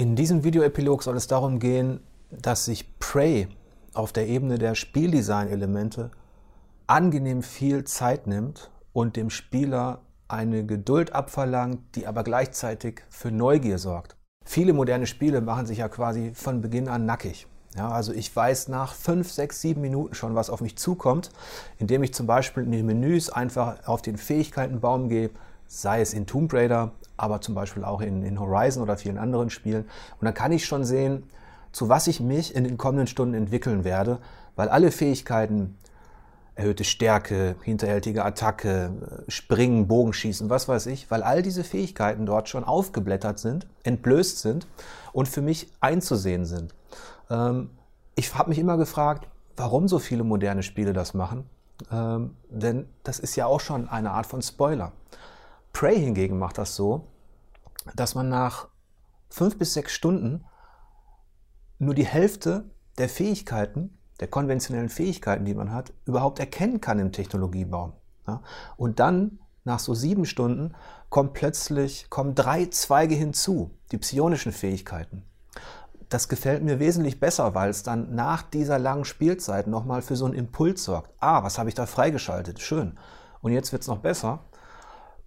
In diesem Videoepilog soll es darum gehen, dass sich Prey auf der Ebene der Spieldesign-Elemente angenehm viel Zeit nimmt und dem Spieler eine Geduld abverlangt, die aber gleichzeitig für Neugier sorgt. Viele moderne Spiele machen sich ja quasi von Beginn an nackig. Ja, also ich weiß nach fünf, sechs, sieben Minuten schon, was auf mich zukommt, indem ich zum Beispiel in den Menüs einfach auf den Fähigkeitenbaum gehe, sei es in Tomb Raider, aber zum Beispiel auch in, in Horizon oder vielen anderen Spielen. Und dann kann ich schon sehen, zu was ich mich in den kommenden Stunden entwickeln werde, weil alle Fähigkeiten, erhöhte Stärke, hinterhältige Attacke, Springen, Bogenschießen, was weiß ich, weil all diese Fähigkeiten dort schon aufgeblättert sind, entblößt sind und für mich einzusehen sind. Ähm, ich habe mich immer gefragt, warum so viele moderne Spiele das machen, ähm, denn das ist ja auch schon eine Art von Spoiler. Prey hingegen macht das so, dass man nach fünf bis sechs Stunden nur die Hälfte der Fähigkeiten, der konventionellen Fähigkeiten, die man hat, überhaupt erkennen kann im Technologiebaum. Ja? Und dann, nach so sieben Stunden, kommt plötzlich, kommen drei Zweige hinzu, die psionischen Fähigkeiten. Das gefällt mir wesentlich besser, weil es dann nach dieser langen Spielzeit nochmal für so einen Impuls sorgt. Ah, was habe ich da freigeschaltet? Schön. Und jetzt wird es noch besser.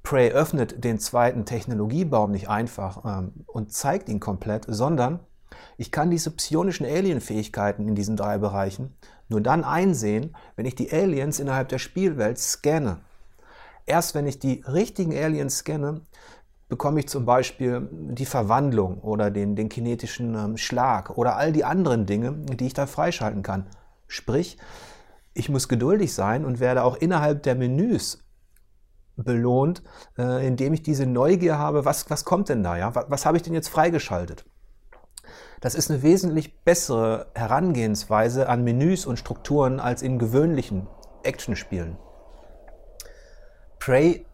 Prey öffnet den zweiten Technologiebaum nicht einfach ähm, und zeigt ihn komplett, sondern ich kann diese psionischen Alien-Fähigkeiten in diesen drei Bereichen nur dann einsehen, wenn ich die Aliens innerhalb der Spielwelt scanne. Erst wenn ich die richtigen Aliens scanne, bekomme ich zum Beispiel die Verwandlung oder den, den kinetischen ähm, Schlag oder all die anderen Dinge, die ich da freischalten kann. Sprich, ich muss geduldig sein und werde auch innerhalb der Menüs belohnt, äh, indem ich diese Neugier habe, was, was kommt denn da, ja? Was, was habe ich denn jetzt freigeschaltet? Das ist eine wesentlich bessere Herangehensweise an Menüs und Strukturen als in gewöhnlichen Actionspielen. Prey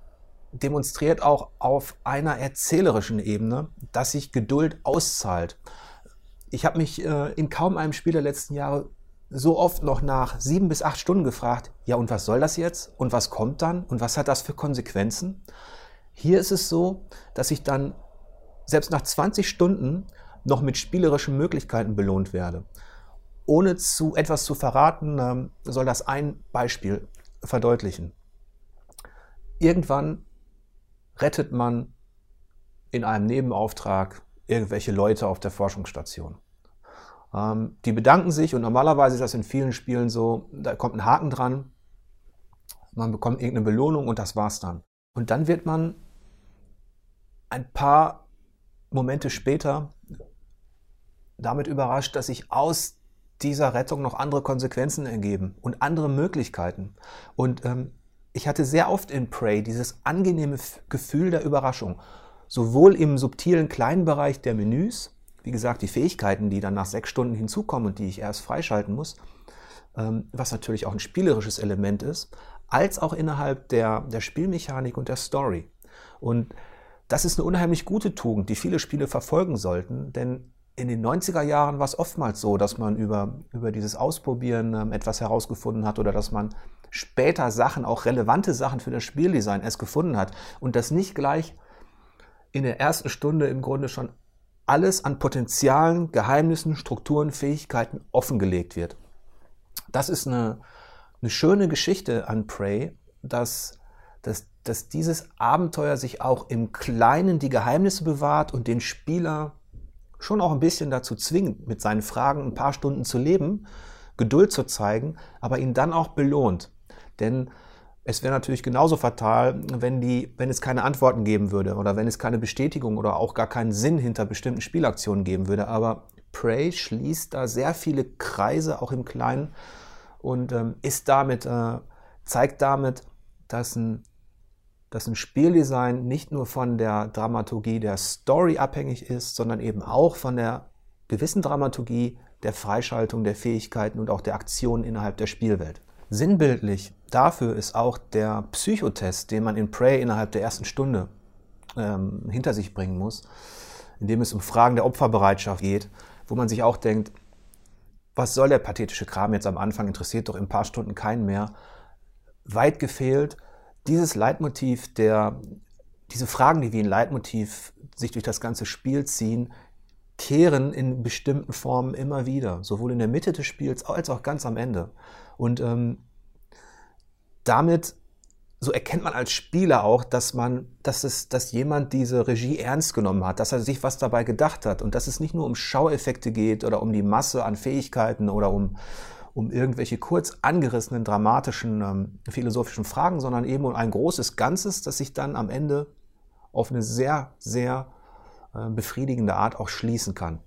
demonstriert auch auf einer erzählerischen Ebene, dass sich Geduld auszahlt. Ich habe mich äh, in kaum einem Spiel der letzten Jahre so oft noch nach sieben bis acht Stunden gefragt, ja und was soll das jetzt? Und was kommt dann? Und was hat das für Konsequenzen? Hier ist es so, dass ich dann selbst nach 20 Stunden noch mit spielerischen Möglichkeiten belohnt werde. Ohne zu etwas zu verraten, ähm, soll das ein Beispiel verdeutlichen. Irgendwann rettet man in einem Nebenauftrag irgendwelche Leute auf der Forschungsstation. Ähm, die bedanken sich und normalerweise ist das in vielen Spielen so, da kommt ein Haken dran, man bekommt irgendeine Belohnung und das war's dann. Und dann wird man ein paar Momente später damit überrascht, dass sich aus dieser Rettung noch andere Konsequenzen ergeben und andere Möglichkeiten. Und ähm, ich hatte sehr oft in Prey dieses angenehme Gefühl der Überraschung. Sowohl im subtilen kleinen Bereich der Menüs, wie gesagt, die Fähigkeiten, die dann nach sechs Stunden hinzukommen und die ich erst freischalten muss, ähm, was natürlich auch ein spielerisches Element ist, als auch innerhalb der, der Spielmechanik und der Story. Und das ist eine unheimlich gute Tugend, die viele Spiele verfolgen sollten, denn in den 90er Jahren war es oftmals so, dass man über, über dieses Ausprobieren ähm, etwas herausgefunden hat oder dass man später Sachen, auch relevante Sachen für das Spieldesign erst gefunden hat und das nicht gleich in der ersten Stunde im Grunde schon alles an Potenzialen, Geheimnissen, Strukturen, Fähigkeiten offengelegt wird. Das ist eine, eine schöne Geschichte an Prey, dass, dass, dass dieses Abenteuer sich auch im Kleinen die Geheimnisse bewahrt und den Spieler schon auch ein bisschen dazu zwingt, mit seinen Fragen ein paar Stunden zu leben, Geduld zu zeigen, aber ihn dann auch belohnt. Denn es wäre natürlich genauso fatal, wenn, die, wenn es keine Antworten geben würde oder wenn es keine Bestätigung oder auch gar keinen Sinn hinter bestimmten Spielaktionen geben würde. Aber Prey schließt da sehr viele Kreise, auch im Kleinen, und ähm, ist damit, äh, zeigt damit, dass ein, dass ein Spieldesign nicht nur von der Dramaturgie der Story abhängig ist, sondern eben auch von der gewissen Dramaturgie der Freischaltung der Fähigkeiten und auch der Aktionen innerhalb der Spielwelt. Sinnbildlich dafür ist auch der Psychotest, den man in Prey innerhalb der ersten Stunde ähm, hinter sich bringen muss, in dem es um Fragen der Opferbereitschaft geht, wo man sich auch denkt, was soll der pathetische Kram jetzt am Anfang, interessiert doch in ein paar Stunden keinen mehr. Weit gefehlt, dieses Leitmotiv, der, diese Fragen, die wie ein Leitmotiv sich durch das ganze Spiel ziehen, kehren in bestimmten Formen immer wieder, sowohl in der Mitte des Spiels als auch ganz am Ende. Und ähm, damit so erkennt man als Spieler auch, dass man, dass es, dass jemand diese Regie ernst genommen hat, dass er sich was dabei gedacht hat und dass es nicht nur um Schaueffekte geht oder um die Masse an Fähigkeiten oder um, um irgendwelche kurz angerissenen dramatischen ähm, philosophischen Fragen, sondern eben um ein großes Ganzes, das sich dann am Ende auf eine sehr, sehr befriedigende Art auch schließen kann.